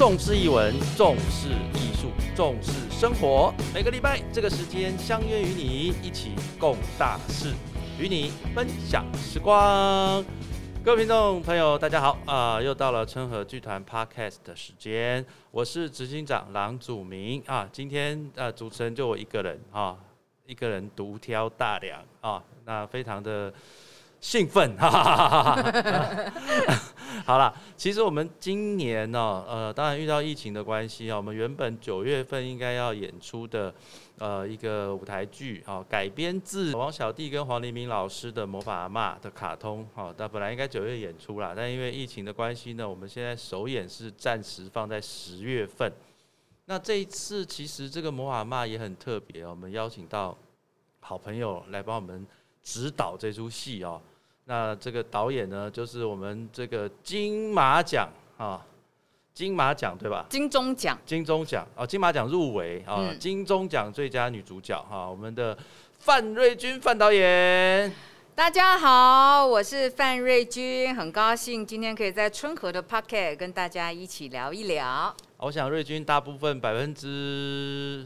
重视译文，重视艺术，重视生活。每个礼拜这个时间相约与你一起共大事，与你分享时光。各位听众朋友，大家好啊、又到了春和剧团 Podcast 的时间，我是执行长郎祖明啊。今天呃，主持人就我一个人啊，一个人独挑大梁啊，那非常的兴奋，哈哈哈哈哈哈。好啦，其实我们今年呢、呃，当然遇到疫情的关系啊，我们原本九月份应该要演出的，呃，一个舞台剧啊，改编自王小弟跟黄黎明老师的《魔法阿嬷》的卡通，好、那本来应该九月演出啦，但因为疫情的关系呢，我们现在首演是暂时放在十月份。那这一次其实这个《魔法阿嬷》也很特别哦，我们邀请到好朋友来帮我们指导这出戏哦。那这个导演呢，就是我们这个金马奖啊，金马奖对吧？金钟奖，金钟奖哦，金马奖入围啊，嗯金钟奖最佳女主角哈、我们的范瑞君范导演。大家好，我是范瑞君，很高兴今天可以在春和的 Pocket 跟大家一起聊一聊。我想瑞君大部分百分之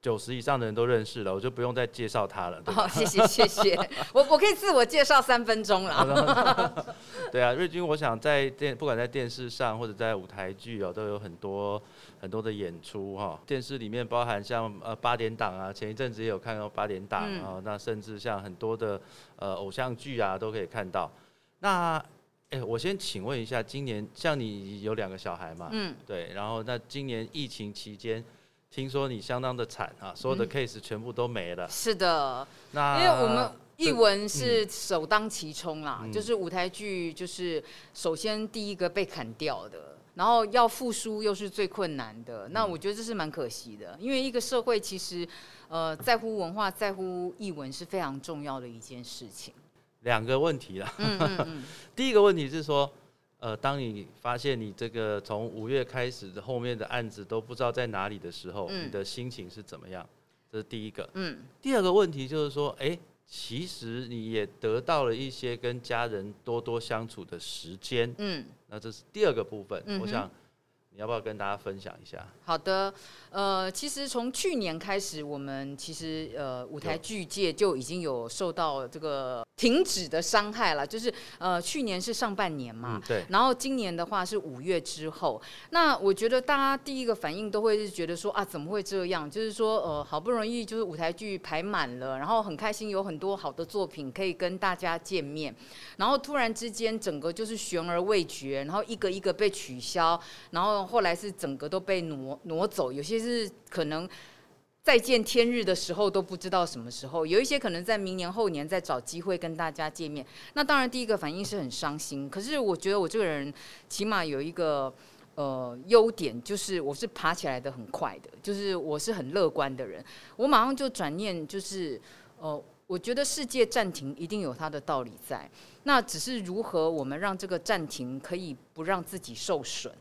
九十以上的人都认识了，我就不用再介绍他了。对吧哦，谢谢谢谢，我我可以自我介绍三分钟了。对啊，瑞君，我想在电不管在电视上或者在舞台剧哦，都有很多很多的演出哈、电视里面包含像呃八点档啊，前一阵子也有看到八点档嗯啊、那甚至像很多的呃偶像剧啊都可以看到。那哎，我先请问一下，今年像你有两个小孩嘛？嗯，对，然后那今年疫情期间，听说你相当的惨啊，所有的嗯 case 全部都没了。是的，那因为我们这译文是首当其冲啦，嗯就是舞台剧就是首先第一个被砍掉的。然后要复苏又是最困难的，那嗯我觉得这是蛮可惜的，因为一个社会其实，呃，在乎文化、在乎译文是非常重要的一件事情。两个问题啦。嗯嗯嗯，第一个问题是说，呃，当你发现你这个从五月开始的后面的案子都不知道在哪里的时候，嗯你的心情是怎么样？这是第一个。嗯，第二个问题就是说，哎、其实你也得到了一些跟家人多多相处的时间，嗯，那这是第二个部分。嗯我想你要不要跟大家分享一下？好的，呃，其实从去年开始，我们其实呃舞台剧界就已经有受到这个停止的伤害了，就是呃去年是上半年嘛，嗯，对，然后今年的话是五月之后，那我觉得大家第一个反应都会是觉得说啊，怎么会这样？就是说呃，好不容易就是舞台剧排满了，然后很开心有很多好的作品可以跟大家见面，然后突然之间整个就是悬而未决，然后一个一个被取消，然后后来是整个都被挪挪走，有些是可能。再见天日的时候都不知道什么时候，有一些可能在明年后年再找机会跟大家见面。那当然第一个反应是很伤心，可是我觉得我这个人起码有一个呃优点，就是我是爬起来的很快的，就是我是很乐观的人，我马上就转念就是呃。我觉得世界暂停一定有它的道理在，那只是如何我们让这个暂停可以不让自己受损。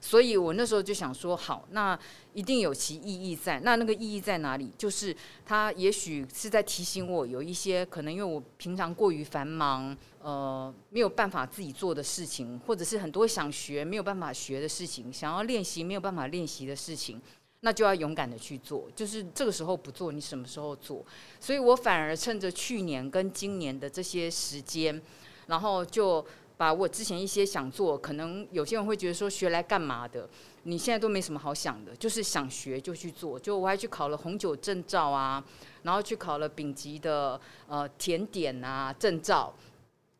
所以我那时候就想说，好，那一定有其意义在。那那个意义在哪里？就是它也许是在提醒我，有一些可能因为我平常过于繁忙，呃，没有办法自己做的事情，或者是很多想学没有办法学的事情，想要练习没有办法练习的事情。那就要勇敢的去做，就是这个时候不做，你什么时候做？所以我反而趁着去年跟今年的这些时间，然后就把我之前一些想做，可能有些人会觉得说学来干嘛的？你现在都没什么好想的，就是想学就去做。就我还去考了红酒证照啊，然后去考了丙级的呃甜点啊证照。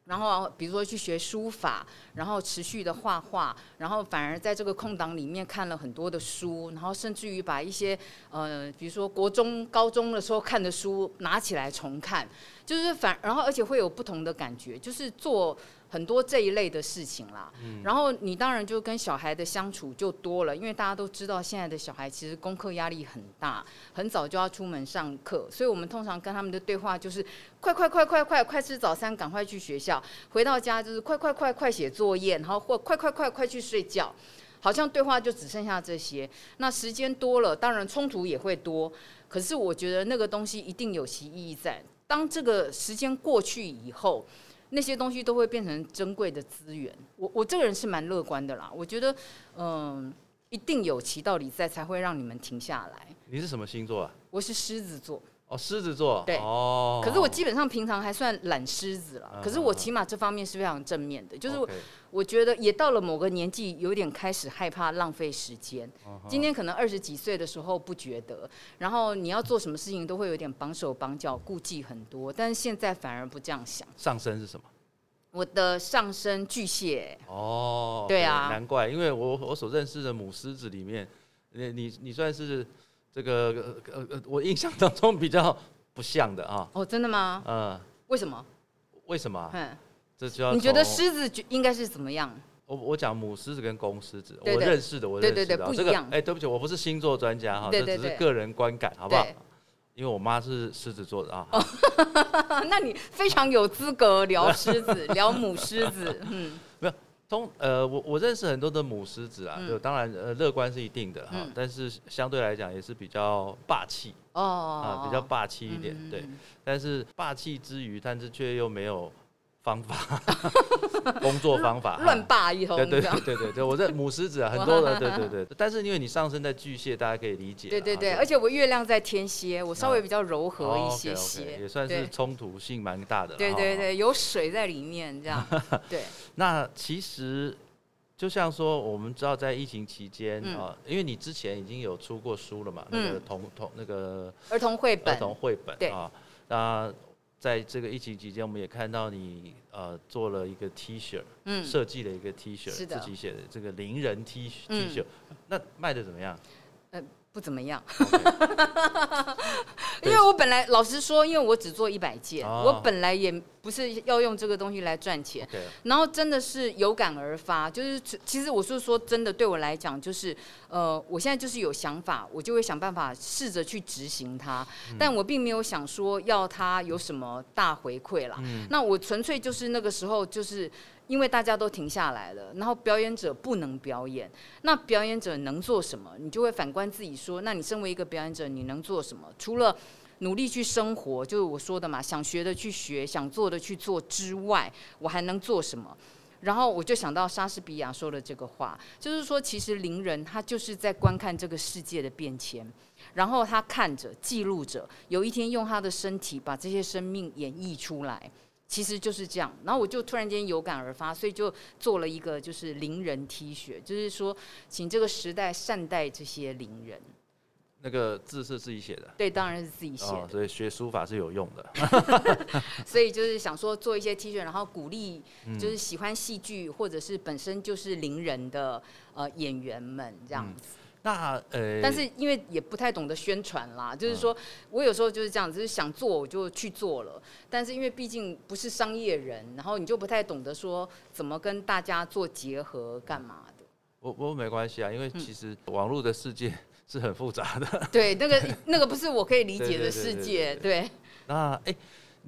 然后比如说去学书法，然后持续的画画，然后反而在这个空档里面看了很多的书，然后甚至于把一些呃，比如说国中、高中的时候看的书拿起来重看，就是反，然后而且会有不同的感觉，就是做很多这一类的事情啦。然后你当然就跟小孩的相处就多了，因为大家都知道现在的小孩其实功课压力很大，很早就要出门上课，所以我们通常跟他们的对话就是快快快快快快吃早餐，赶快去学校，回到家就是快快快快写作业，然后或快快快快去睡觉。好像对话就只剩下这些，那时间多了，当然冲突也会多。可是我觉得那个东西一定有其意义在。当这个时间过去以后，那些东西都会变成珍贵的资源。我我这个人是蛮乐观的啦，我觉得，嗯、一定有其道理在，才会让你们停下来。你是什么星座啊？我是狮子座，哦，狮子座。对哦。可是我基本上平常还算懒狮子了，嗯可是我起码这方面是非常正面的，就是 OK 我觉得也到了某个年纪，有点开始害怕浪费时间。嗯今天可能二十几岁的时候不觉得，然后你要做什么事情都会有点绑手绑脚，顾忌很多，但是现在反而不这样想。上升是什么？我的上升巨蟹，哦，对啊难怪，因为我我所认识的母狮子里面，你你你算是这个呃呃呃，我印象当中比较不像的啊，哦，真的吗？嗯，为什么？为什么啊？嗯，这就要你觉得从狮子觉应该是怎么样？我我讲母狮子跟公狮子，我认识的，我对认识的不一样哎，对不起，我不是星座专家哈，这只是个人观感，好不好对？因为我妈是狮子座的啊，那你非常有资格聊狮子，聊母狮子。嗯，通呃，我我认识很多的母狮子啊，嗯。就当然呃乐观是一定的哈嗯，但是相对来讲也是比较霸气哦啊，比较霸气一点，对。嗯。但是霸气之余，但是却又没有方法，工作方法 乱霸一通对对对。对对，我这母狮子啊，很多的，对对对。但是因为你上升在巨蟹，大家可以理解啊。对对对，而且我月亮在天蝎，我稍微比较柔和哦一些些，也算是对冲突性蛮大的。哈对对。对，有水在里面这样。对，那其实就像说，我们知道在疫情期间嗯啊，因为你之前已经有出过书了嘛，那个嗯童童那个儿童绘本儿本，童绘本对啊，那。在这个疫情期间，我们也看到你呃做了一个 T 恤，嗯，设计了一个 T 恤，自己写的这个零人 T T 嗯。恤，那卖的怎么样？不怎么样。因为我本来老实说，因为我只做一百件，哦我本来也不是要用这个东西来赚钱。然后真的是有感而发，就是其其实我是说真的，对我来讲就是，呃，我现在就是有想法，我就会想办法试着去执行它，但我并没有想说要它有什么大回馈啦。嗯那我纯粹就是那个时候就是。因为大家都停下来了，然后表演者不能表演，那表演者能做什么？你就会反观自己说，那你身为一个表演者，你能做什么？除了努力去生活，就是我说的嘛，想学的去学，想做的去做之外，我还能做什么？然后我就想到莎士比亚说的这个话，就是说，其实邻人他就是在观看这个世界的变迁，然后他看着、记录着，有一天用他的身体把这些生命演绎出来。其实就是这样，然后我就突然间有感而发，所以就做了一个就是伶人 T 恤，就是说，请这个时代善待这些伶人。那个字是自己写的。对，当然是自己写哦，的，所以学书法是有用的。所以就是想说做一些 T 恤，然后鼓励嗯就是喜欢戏剧或者是本身就是伶人的呃演员们这样子。那呃，但是因为也不太懂得宣传啦，就是嗯说我有时候就是这样，就是想做我就去做了。但是因为毕竟不是商业人，然后你就不太懂得说怎么跟大家做结合干嘛的。我我没关系啊，因为嗯其实网络的世界是很复杂的。对，那个那个不是我可以理解的世界。对，那哎、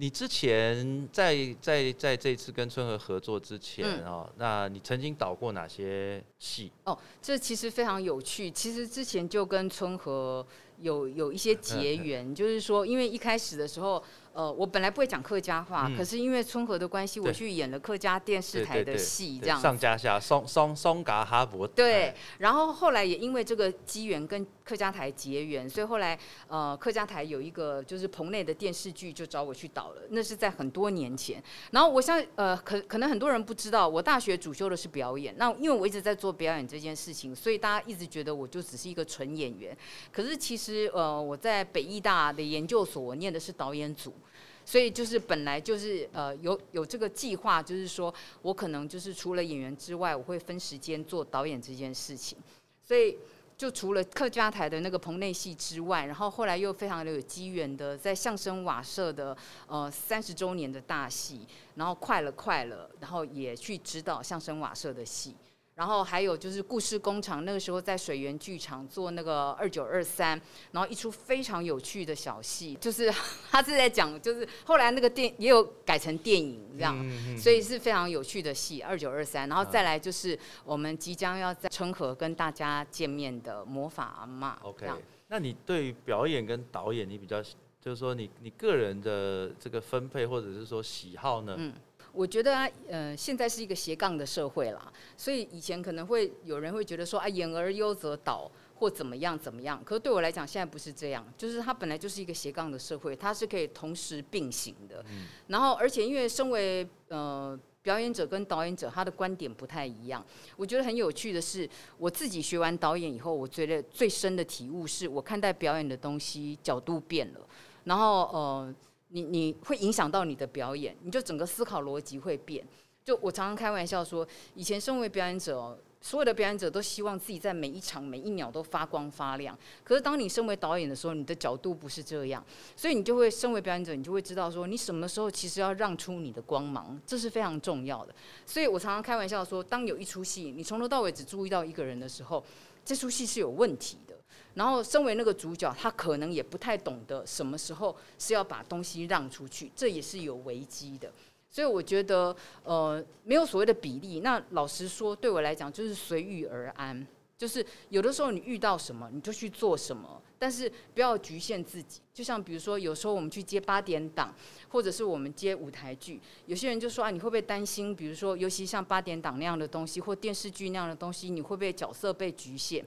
你之前在在在这次跟春和合作之前嗯哦，那你曾经导过哪些戏？哦，这其实非常有趣。其实之前就跟春和有有一些结缘，就是说，因为一开始的时候，呃，我本来不会讲客家话，嗯可是因为春和的关系，我去演了客家电视台的戏，这样上加下，松松松嘎哈伯。对哎，然后后来也因为这个机缘跟客家台结缘，所以后来呃客家台有一个就是棚内的电视剧就找我去导了，那是在很多年前。然后我相呃可可能很多人不知道，我大学主修的是表演，那因为我一直在做表演这件事情，所以大家一直觉得我就只是一个纯演员。可是其实呃我在北艺大的研究所，我念的是导演组。所以就是本来就是呃有有这个计划，就是说我可能就是除了演员之外，我会分时间做导演这件事情。所以就除了客家台的那个棚内戏之外，然后后来又非常的有机缘的，在相声瓦舍的呃三十周年的大戏，然后快了快了，然后也去指导相声瓦舍的戏。然后还有就是故事工厂，那个时候在水源剧场做那个二九二三，然后一出非常有趣的小戏，就是 他是在讲，就是后来那个电也有改成电影这样，嗯所以是非常有趣的戏，二九二三，然后再来就是我们即将要在春和跟大家见面的魔法阿妈 OK，那你对于表演跟导演，你比较就是说你你个人的这个分配或者是说喜好呢？嗯我觉得啊，呃，现在是一个斜杠的社会啦，所以以前可能会有人会觉得说啊，演而优则导或怎么样怎么样。可是对我来讲，现在不是这样，就是它本来就是一个斜杠的社会，它是可以同时并行的。然后，而且因为身为呃表演者跟导演者，他的观点不太一样。我觉得很有趣的是，我自己学完导演以后，我觉得最深的体悟是我看待表演的东西角度变了。然后呃。你你会影响到你的表演，你就整个思考逻辑会变。就我常常开玩笑说，以前身为表演者，所有的表演者都希望自己在每一场每一秒都发光发亮。可是当你身为导演的时候，你的角度不是这样，所以你就会身为表演者，你就会知道说，你什么时候其实要让出你的光芒，这是非常重要的。所以我常常开玩笑说，当有一出戏，你从头到尾只注意到一个人的时候，这出戏是有问题的。然后，身为那个主角，他可能也不太懂得什么时候是要把东西让出去，这也是有危机的。所以我觉得，呃，没有所谓的比例。那老实说，对我来讲，就是随遇而安。就是有的时候你遇到什么，你就去做什么，但是不要局限自己。就像比如说，有时候我们去接八点档，或者是我们接舞台剧，有些人就说啊，你会不会担心？比如说，尤其像八点档那样的东西，或电视剧那样的东西，你会不会角色被局限？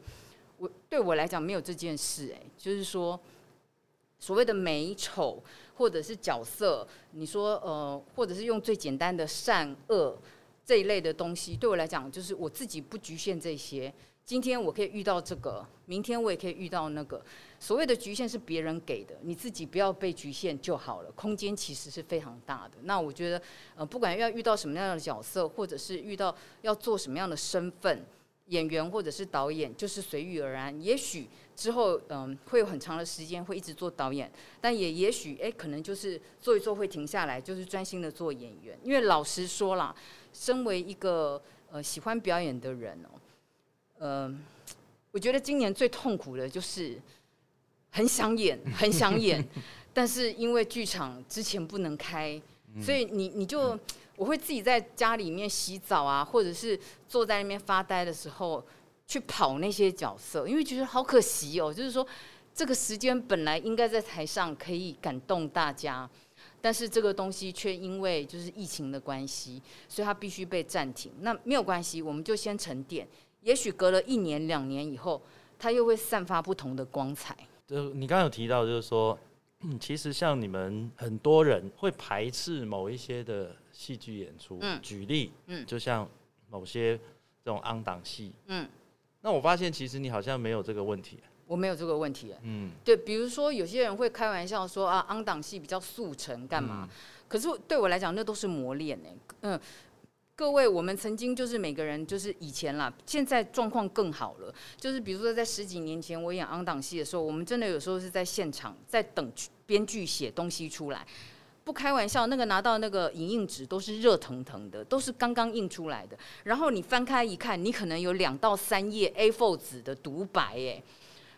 我对我来讲没有这件事，哎，就是说，所谓的美丑或者是角色，你说呃，或者是用最简单的善恶这一类的东西，对我来讲，就是我自己不局限这些。今天我可以遇到这个，明天我也可以遇到那个。所谓的局限是别人给的，你自己不要被局限就好了。空间其实是非常大的。那我觉得，呃，不管要遇到什么样的角色，或者是遇到要做什么样的身份。演员或者是导演，就是随遇而安。也许之后，嗯，会有很长的时间会一直做导演，但也也许，哎，可能就是做一做会停下来，就是专心的做演员。因为老实说啦，身为一个呃喜欢表演的人哦，呃，我觉得今年最痛苦的就是很想演，很想演，但是因为剧场之前不能开，所以你你就。我会自己在家里面洗澡啊，或者是坐在那边发呆的时候，去跑那些角色，因为觉得好可惜哦。就是说，这个时间本来应该在台上可以感动大家，但是这个东西却因为就是疫情的关系，所以它必须被暂停。那没有关系，我们就先沉淀。也许隔了一年两年以后，它又会散发不同的光彩。就你刚刚有提到，就是说，其实像你们很多人会排斥某一些的。戏剧演出，举例，嗯，就像某些这种昂档戏，嗯，那我发现其实你好像没有这个问题，我没有这个问题，嗯，对，比如说有些人会开玩笑说啊，昂档戏比较速成，干嘛？可是对我来讲，那都是磨练呢。嗯，各位，我们曾经就是每个人就是以前啦，现在状况更好了，就是比如说在十几年前我演昂档戏的时候，我们真的有时候是在现场在等编剧写东西出来。不开玩笑，那个拿到那个影印纸都是热腾腾的，都是刚刚印出来的。然后你翻开一看，你可能有两到三页 A4 纸的独白，哎，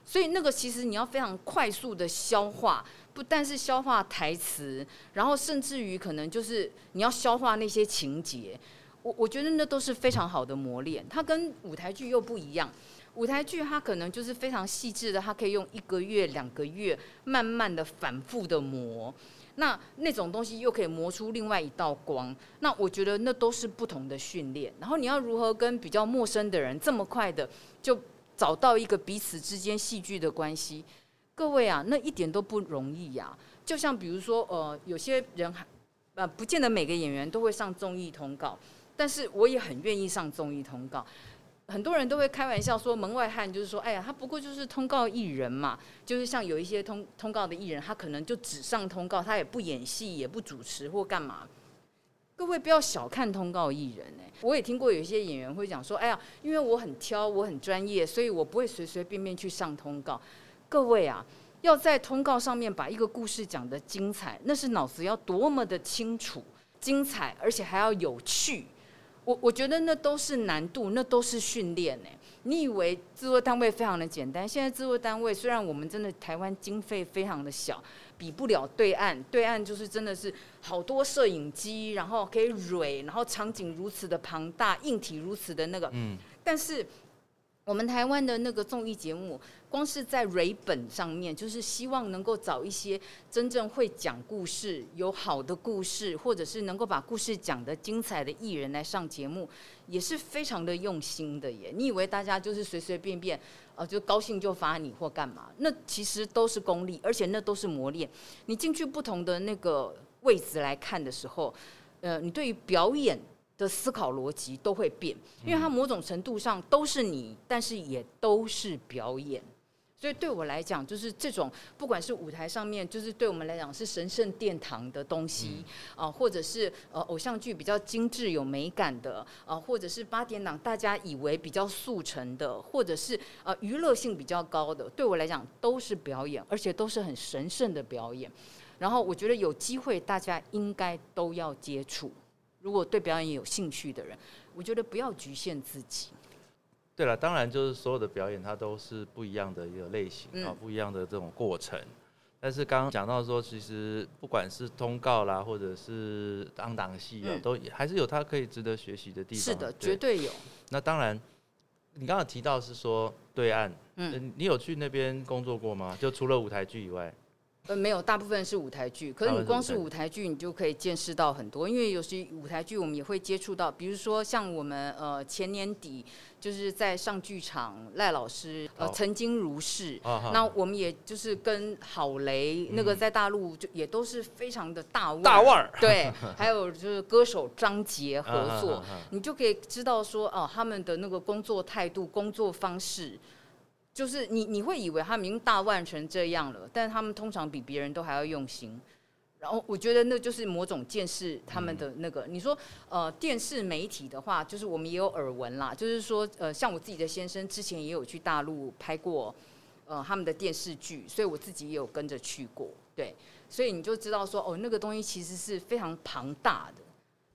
所以那个其实你要非常快速的消化，不但是消化台词，然后甚至于可能就是你要消化那些情节。我我觉得那都是非常好的磨练。它跟舞台剧又不一样，舞台剧它可能就是非常细致的，它可以用一个月、两个月慢慢的反复的磨。那那种东西又可以磨出另外一道光，那我觉得那都是不同的训练。然后你要如何跟比较陌生的人这么快的就找到一个彼此之间戏剧的关系？各位啊，那一点都不容易呀。就像比如说，呃，有些人还呃，不见得每个演员都会上综艺通告，但是我也很愿意上综艺通告。很多人都会开玩笑说，门外汉就是说，哎呀，他不过就是通告艺人嘛，就是像有一些通通告的艺人，他可能就只上通告，他也不演戏，也不主持或干嘛。各位不要小看通告艺人哎，我也听过有一些演员会讲说，哎呀，因为我很挑，我很专业，所以我不会随随便便去上通告。各位啊，要在通告上面把一个故事讲得精彩，那是脑子要多么的清楚、精彩，而且还要有趣。我我觉得那都是难度，那都是训练呢。你以为制作单位非常的简单？现在制作单位虽然我们真的台湾经费非常的小，比不了对岸，对岸就是真的是好多摄影机，然后可以蕊，然后场景如此的庞大，硬体如此的那个。嗯。但是我们台湾的那个综艺节目，光是在蕊本上面，就是希望能够找一些真正会讲故事、有好的故事，或者是能够把故事讲得精彩的艺人来上节目，也是非常的用心的耶。你以为大家就是随随便便，呃，就高兴就发你或干嘛？那其实都是功力，而且那都是磨练。你进去不同的那个位置来看的时候，呃，你对于表演。的思考逻辑都会变，因为它某种程度上都是你，但是也都是表演。所以对我来讲，就是这种不管是舞台上面，就是对我们来讲是神圣殿堂的东西啊，或者是呃偶像剧比较精致有美感的啊，或者是八点档大家以为比较速成的，或者是呃娱乐性比较高的，对我来讲都是表演，而且都是很神圣的表演。然后我觉得有机会大家应该都要接触。如果对表演有兴趣的人，我觉得不要局限自己。对了，当然就是所有的表演它都是不一样的一个类型啊，不一样的这种过程。但是刚刚讲到说，其实不管是通告啦，或者是当档戏啊，都还是有它可以值得学习的地方。是的，绝对有。那当然，你刚刚提到是说对岸，嗯，你有去那边工作过吗？就除了舞台剧以外。呃，没有，大部分是舞台剧。可是你光是舞台剧，你就可以见识到很多。因为有时舞台剧我们也会接触到，比如说像我们呃前年底就是在上剧场，赖老师呃曾经如是，那我们也就是跟郝雷那个在大陆就也都是非常的大腕，大腕儿。对，还有就是歌手张杰合作，你就可以知道说哦他们的那个工作态度、工作方式。就是你你会以为他们已经大腕成这样了，但是他们通常比别人都还要用心。然后我觉得那就是某种见识他们的那个。你说呃电视媒体的话，就是我们也有耳闻啦，就是说呃像我自己的先生之前也有去大陆拍过呃他们的电视剧，所以我自己也有跟着去过。对，所以你就知道说哦那个东西其实是非常庞大的，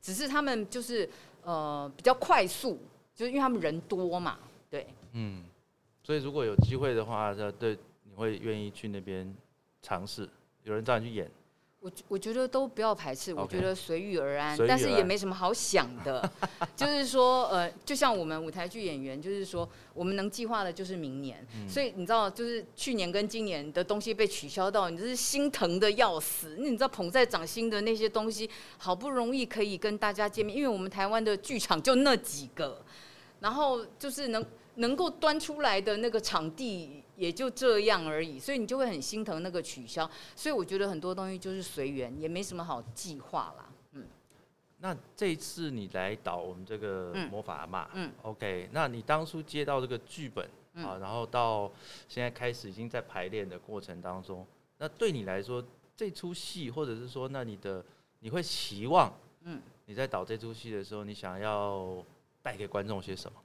只是他们就是呃比较快速，就是因为他们人多嘛。对，嗯。所以如果有机会的话，对，你会愿意去那边尝试？有人找你去演？我我觉得都不要排斥，我觉得随遇而安，但是也没什么好想的。就是说，呃，就像我们舞台剧演员，就是说，我们能计划的就是明年。所以你知道，就是去年跟今年的东西被取消到，你就是心疼的要死。那你知道捧在掌心的那些东西，好不容易可以跟大家见面，因为我们台湾的剧场就那几个，然后就是能。能够端出来的那个场地也就这样而已，所以你就会很心疼那个取消。所以我觉得很多东西就是随缘，也没什么好计划啦。嗯。那这一次你来导我们这个魔法阿妈，嗯，OK。那你当初接到这个剧本啊，然后到现在开始已经在排练的过程当中，那对你来说这出戏，或者是说那你的你会期望，嗯，你在导这出戏的时候，你想要带给观众些什么？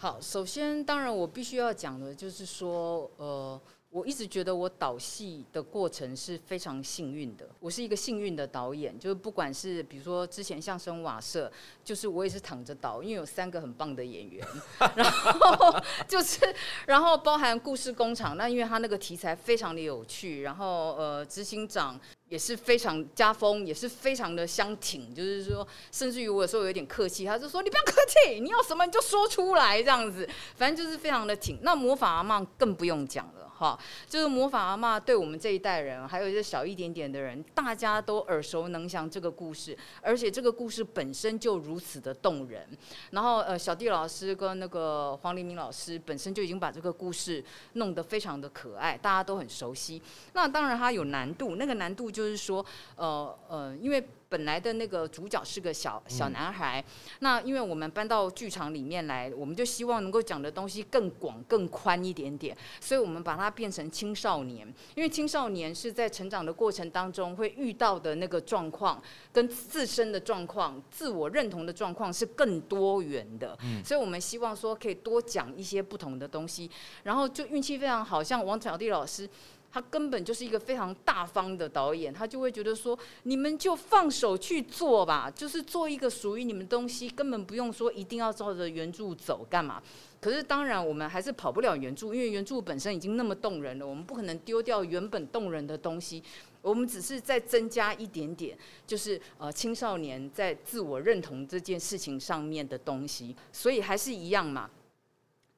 好，首先，当然我必须要讲的，就是说，呃，我一直觉得我导戏的过程是非常幸运的。我是一个幸运的导演，就是不管是比如说之前相声瓦舍，就是我也是躺着导，因为有三个很棒的演员，然后就是，然后包含故事工厂，那因为他那个题材非常的有趣，然后呃，执行长。也是非常家风，也是非常的相挺，就是说，甚至于我有时候有点客气，他就说你不要客气，你要什么你就说出来这样子，反正就是非常的挺。那魔法阿妈更不用讲了。哈，就是魔法阿妈对我们这一代人，还有一些小一点点的人，大家都耳熟能详这个故事，而且这个故事本身就如此的动人。然后呃，小弟老师跟那个黄黎明老师本身就已经把这个故事弄得非常的可爱，大家都很熟悉。那当然它有难度，那个难度就是说，呃呃，因为。本来的那个主角是个小小男孩，那因为我们搬到剧场里面来，我们就希望能够讲的东西更广、更宽一点点，所以我们把它变成青少年，因为青少年是在成长的过程当中会遇到的那个状况，跟自身的状况、自我认同的状况是更多元的，所以我们希望说可以多讲一些不同的东西，然后就运气非常好，像王小弟老师。他根本就是一个非常大方的导演，他就会觉得说，你们就放手去做吧，就是做一个属于你们东西，根本不用说一定要照着原著走干嘛。可是当然，我们还是跑不了原著，因为原著本身已经那么动人了，我们不可能丢掉原本动人的东西。我们只是再增加一点点，就是呃青少年在自我认同这件事情上面的东西，所以还是一样嘛。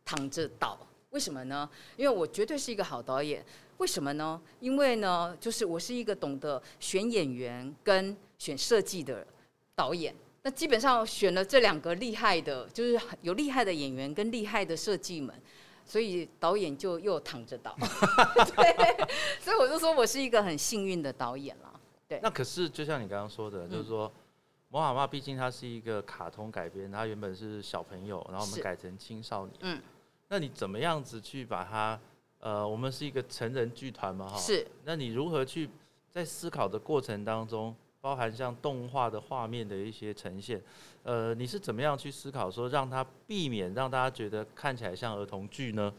躺着倒。为什么呢？因为我绝对是一个好导演。为什么呢？因为呢，就是我是一个懂得选演员跟选设计的导演。那基本上选了这两个厉害的，就是有厉害的演员跟厉害的设计们，所以导演就又躺着导。对，所以我就说我是一个很幸运的导演了。对。那可是就像你刚刚说的，就是说《魔法妈》毕竟它是一个卡通改编，它原本是小朋友，然后我们改成青少年。嗯。那你怎么样子去把它？呃，我们是一个成人剧团嘛，哈。是。那你如何去在思考的过程当中，包含像动画的画面的一些呈现？呃，你是怎么样去思考说，让它避免让大家觉得看起来像儿童剧呢？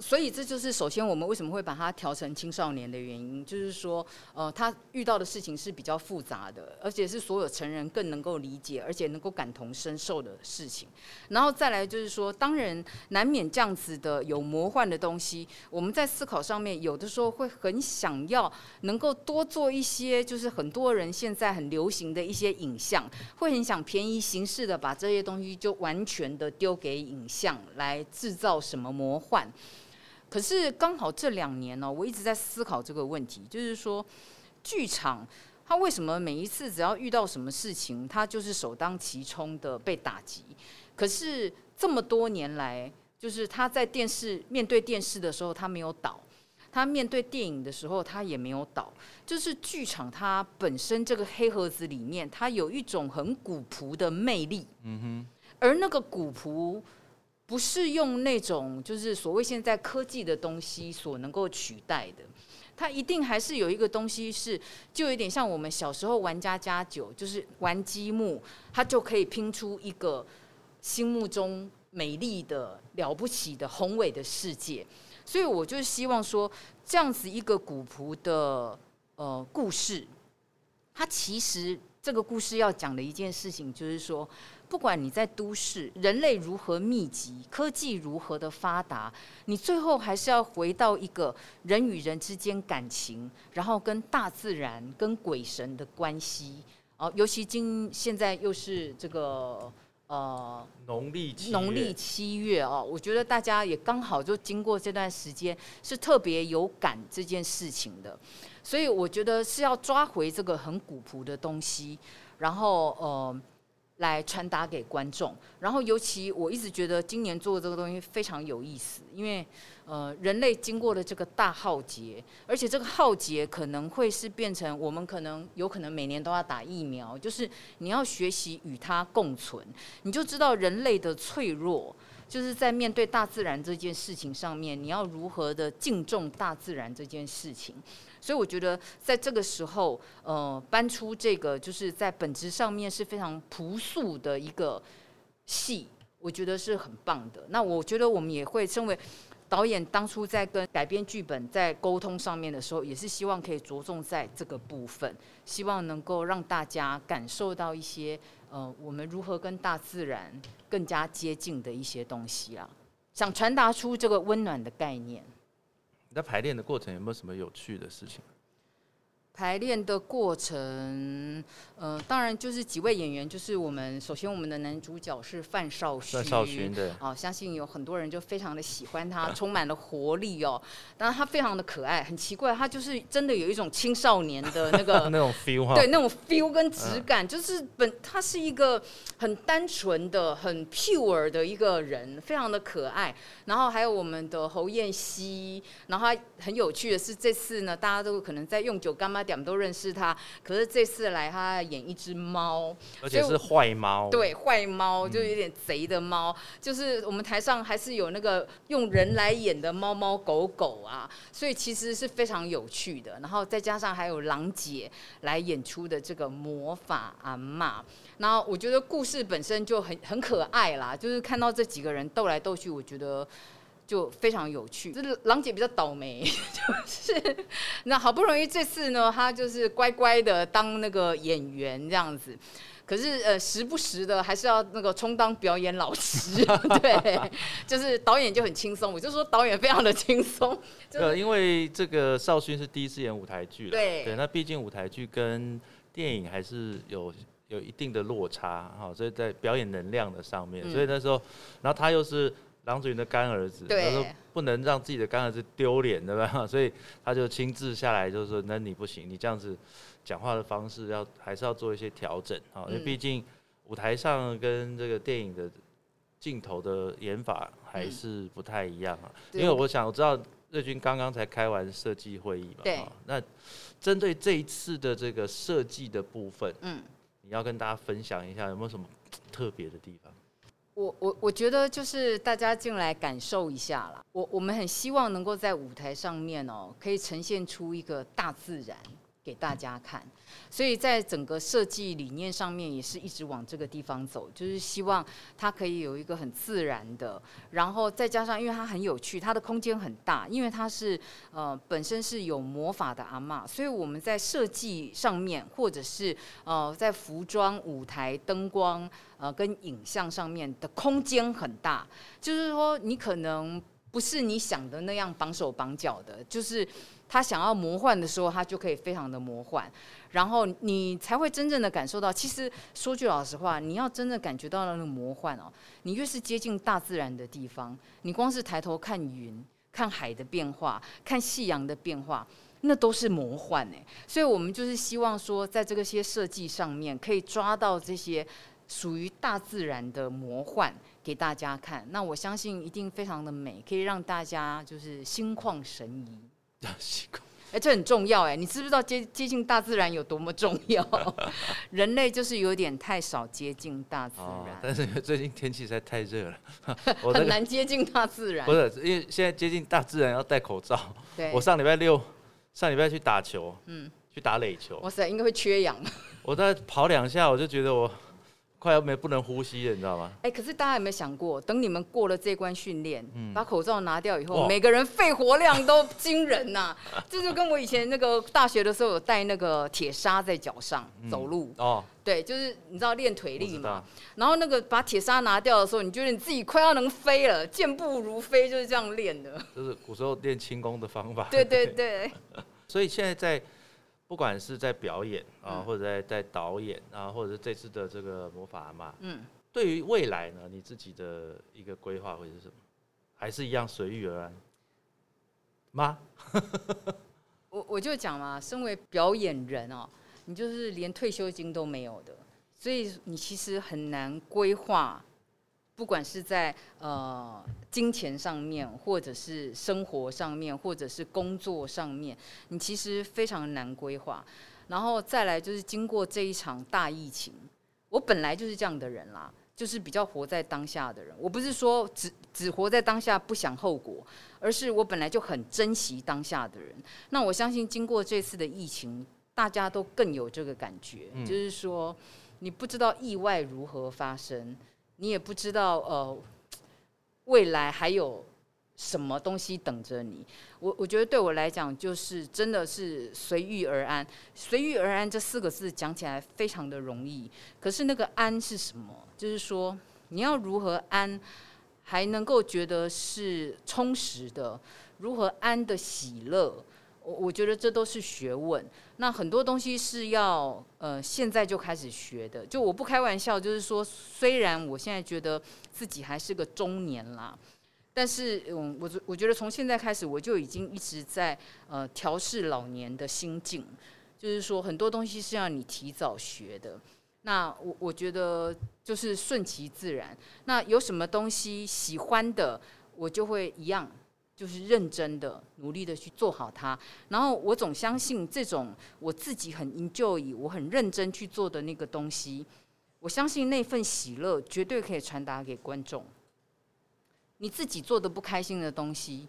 所以这就是首先我们为什么会把它调成青少年的原因，就是说，呃，他遇到的事情是比较复杂的，而且是所有成人更能够理解，而且能够感同身受的事情。然后再来就是说，当然难免这样子的有魔幻的东西，我们在思考上面有的时候会很想要能够多做一些，就是很多人现在很流行的一些影像，会很想便宜形式的把这些东西就完全的丢给影像来制造什么魔幻。可是刚好这两年呢，我一直在思考这个问题，就是说，剧场它为什么每一次只要遇到什么事情，它就是首当其冲的被打击？可是这么多年来，就是他在电视面对电视的时候，他没有倒；他面对电影的时候，他也没有倒。就是剧场它本身这个黑盒子里面，它有一种很古朴的魅力。嗯哼，而那个古朴。不是用那种就是所谓现在科技的东西所能够取代的，它一定还是有一个东西是，就有点像我们小时候玩家家酒，就是玩积木，它就可以拼出一个心目中美丽的、了不起的、宏伟的世界。所以我就是希望说，这样子一个古朴的呃故事，它其实这个故事要讲的一件事情就是说。不管你在都市，人类如何密集，科技如何的发达，你最后还是要回到一个人与人之间感情，然后跟大自然、跟鬼神的关系。哦，尤其今现在又是这个呃农历农历七月哦，我觉得大家也刚好就经过这段时间，是特别有感这件事情的。所以我觉得是要抓回这个很古朴的东西，然后呃。来传达给观众，然后尤其我一直觉得今年做的这个东西非常有意思，因为呃人类经过了这个大浩劫，而且这个浩劫可能会是变成我们可能有可能每年都要打疫苗，就是你要学习与它共存，你就知道人类的脆弱。就是在面对大自然这件事情上面，你要如何的敬重大自然这件事情。所以我觉得在这个时候，呃，搬出这个就是在本质上面是非常朴素的一个戏，我觉得是很棒的。那我觉得我们也会身为导演，当初在跟改编剧本在沟通上面的时候，也是希望可以着重在这个部分，希望能够让大家感受到一些。呃，我们如何跟大自然更加接近的一些东西啦，想传达出这个温暖的概念。你在排练的过程有没有什么有趣的事情？排练的过程，呃，当然就是几位演员，就是我们首先我们的男主角是范少勋，范少勋对，啊，相信有很多人就非常的喜欢他，充满了活力哦。当然他非常的可爱，很奇怪，他就是真的有一种青少年的那个 那种 feel 哈，对，那种 feel 跟质感，就是本他是一个很单纯的、很 pure 的一个人，非常的可爱。然后还有我们的侯彦希，然后他很有趣的是，这次呢，大家都可能在用酒干妈。点都认识他，可是这次来他演一只猫，而且是坏猫，对，坏猫就有点贼的猫，就是我们台上还是有那个用人来演的猫猫狗狗啊，所以其实是非常有趣的。然后再加上还有郎姐来演出的这个魔法阿妈，然后我觉得故事本身就很很可爱啦，就是看到这几个人斗来斗去，我觉得。就非常有趣，就是郎姐比较倒霉，就是那好不容易这次呢，她就是乖乖的当那个演员这样子，可是呃时不时的还是要那个充当表演老师，对，就是导演就很轻松，我就说导演非常的轻松。呃，因为这个少勋是第一次演舞台剧了，对，对，那毕竟舞台剧跟电影还是有有一定的落差哈，所以在表演能量的上面，所以那时候，然后他又是。郎祖云的干儿子，他说不能让自己的干儿子丢脸，对吧？所以他就亲自下来，就是说，那你不行，你这样子讲话的方式要还是要做一些调整啊，因为嗯毕竟舞台上跟这个电影的镜头的演法还嗯是不太一样啊。对因为我想我知道瑞军刚刚才开完设计会议嘛，那针对这一次的这个设计的部分，嗯。你要跟大家分享一下有没有什么特别的地方？我我我觉得就是大家进来感受一下啦。我我们很希望能够在舞台上面哦，可以呈现出一个大自然给大家看。所以在整个设计理念上面，也是一直往这个地方走，就是希望它可以有一个很自然的，然后再加上因为它很有趣，它的空间很大，因为它是呃本身是有魔法的阿嬷，所以我们在设计上面或者是呃在服装、舞台、灯光。呃，跟影像上面的空间很大，就是说你可能不是你想的那样绑手绑脚的，就是他想要魔幻的时候，他就可以非常的魔幻，然后你才会真正的感受到。其实说句老实话，你要真的感觉到那个魔幻哦，你越是接近大自然的地方，你光是抬头看云、看海的变化、看夕阳的变化。那都是魔幻哎，所以我们就是希望说，在这个些设计上面，可以抓到这些属于大自然的魔幻给大家看，那我相信一定非常的美，可以让大家就是心旷神怡。习 惯哎、这很重要哎，你知不知道接接近大自然有多么重要？人类就是有点太少接近大自哦，然，但是最近天气实在太热了，很难接近大自然不。是因为现在接近大自然要戴口罩。对我，上礼拜六上礼拜去打球，嗯，去打垒球，哇塞，应该会缺氧。我在跑两下，我就觉得我快要没不能呼吸了，你知道吗？哎、可是大家有没有想过，等你们过了这关训练，嗯把口罩拿掉以后，每个人肺活量都惊人呐、这就跟我以前那个大学的时候有带那个铁砂在脚上嗯走路，哦，对，就是你知道练腿力嘛。，然后那个把铁砂拿掉的时候，你觉得你自己快要能飞了，健步如飞，就是这样练的。就是古时候练轻功的方法。对对对，所以现在在不管是在表演啊，嗯或者在在导演啊，或者是这次的这个魔法阿妈，嗯，对于未来呢，你自己的一个规划会是什么？还是一样随遇而安吗？我我就讲嘛，身为表演人哦，你就是连退休金都没有的，所以你其实很难规划，不管是在呃金钱上面，或者是生活上面，或者是工作上面，你其实非常难规划。然后再来就是经过这一场大疫情，我本来就是这样的人啦，就是比较活在当下的人。我不是说只只活在当下不想后果，而是我本来就很珍惜当下的人。那我相信经过这次的疫情，大家都更有这个感觉，嗯就是说你不知道意外如何发生，你也不知道呃未来还有什么东西等着你。我我觉得对我来讲，就是真的是随遇而安。随遇而安这四个字讲起来非常的容易，可是那个安是什么？就是说你要如何安，还能够觉得是充实的，如何安的喜乐。我我觉得这都是学问。那很多东西是要呃现在就开始学的。就我不开玩笑，就是说，虽然我现在觉得自己还是个中年啦，但是嗯，我我觉得从现在开始，我就已经一直在呃调试老年的心境，就是说很多东西是要你提早学的。那我我觉得就是顺其自然。那有什么东西喜欢的，我就会一样。就是认真的、努力的去做好它，然后我总相信这种我自己很 enjoy、我很认真去做的那个东西，我相信那份喜乐绝对可以传达给观众。你自己做的不开心的东西，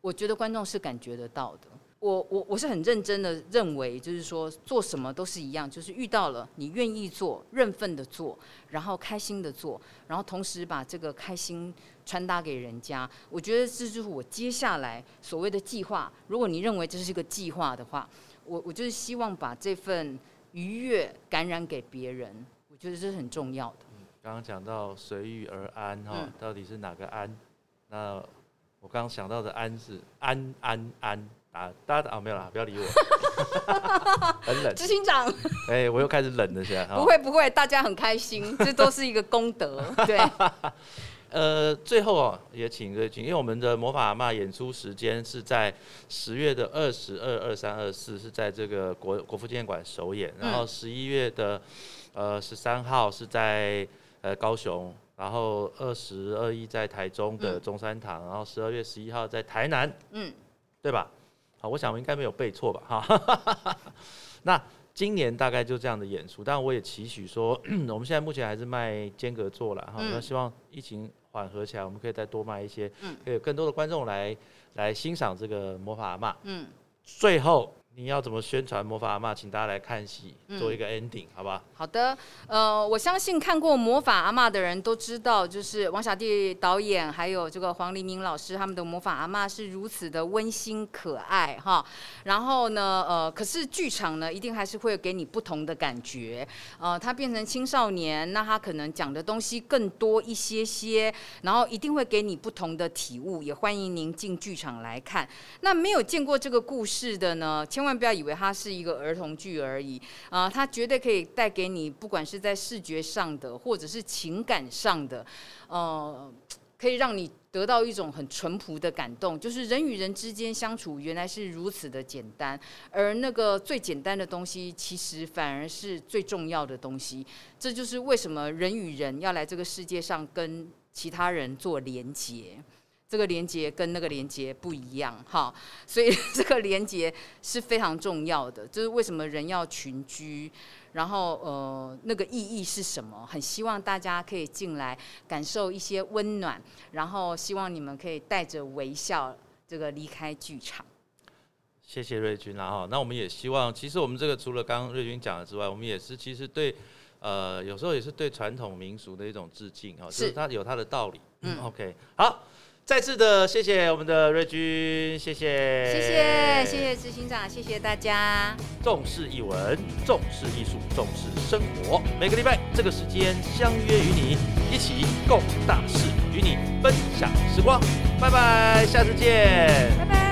我觉得观众是感觉得到的。我我我是很认真的认为，就是说做什么都是一样，就是遇到了你愿意做、认份的做，然后开心的做，然后同时把这个开心传达给人家。我觉得这就是我接下来所谓的计划。如果你认为这是一个计划的话，我我就是希望把这份愉悦感染给别人。我觉得这是很重要的。刚刚讲到随遇而安哈、嗯到底是哪个安？那我刚刚想到的安是安安安啊，大家啊没有啦，不要理我，很冷，执行长哎、我又开始冷了现在。哈 不会不会，大家很开心，这都是一个功德。对，呃，最后啊，也请各位请，因为我们的魔法阿嬷演出时间是在十月的二十二、二三、二四，是在这个国国父纪念馆首演，然后十一月的呃十三号是在呃高雄，然后二十二一在台中的中山堂，然后十二月十一号在台南，嗯，对吧？好，我想我应该没有背错吧？哈，那。今年大概就这样的演出，但我也期许说，我们现在目前还是卖间隔座了哈，那希望疫情缓和起来，我们可以再多卖一些，可以有更多的观众来来欣赏这个魔法阿妈。嗯，最后。你要怎么宣传魔法阿妈？请大家来看戏，做一个 ending，好吧？好的，呃，我相信看过魔法阿妈的人都知道，就是王小弟导演还有这个黄黎明老师他们的魔法阿妈是如此的温馨可爱哈。然后呢，呃，可是剧场呢，一定还是会给你不同的感觉。呃，他变成青少年，那他可能讲的东西更多一些些，然后一定会给你不同的体悟。也欢迎您进剧场来看。那没有见过这个故事的呢，千千万不要以为它是一个儿童剧而已啊！它绝对可以带给你，不管是在视觉上的，或者是情感上的，呃，可以让你得到一种很淳朴的感动。就是人与人之间相处，原来是如此的简单，而那个最简单的东西，其实反而是最重要的东西。这就是为什么人与人要来这个世界上跟其他人做连接。这个连接跟那个连接不一样哈，所以 这个连接是非常重要的。就是为什么人要群居，然后呃那个意义是什么？很希望大家可以进来感受一些温暖，然后希望你们可以带着微笑这个离开剧场。谢谢瑞君啦哈，那我们也希望，其实我们这个除了刚刚瑞君讲的之外，我们也是其实对呃有时候也是对传统民俗的一种致敬哈，就是它有它的道理。嗯，OK，好。再次的谢谢我们的瑞君，谢谢，谢谢，谢谢执行长，谢谢大家。重视艺文，重视艺术，重视生活。每个礼拜这个时间相约与你一起共大事，与你分享时光。拜拜，下次见。拜拜。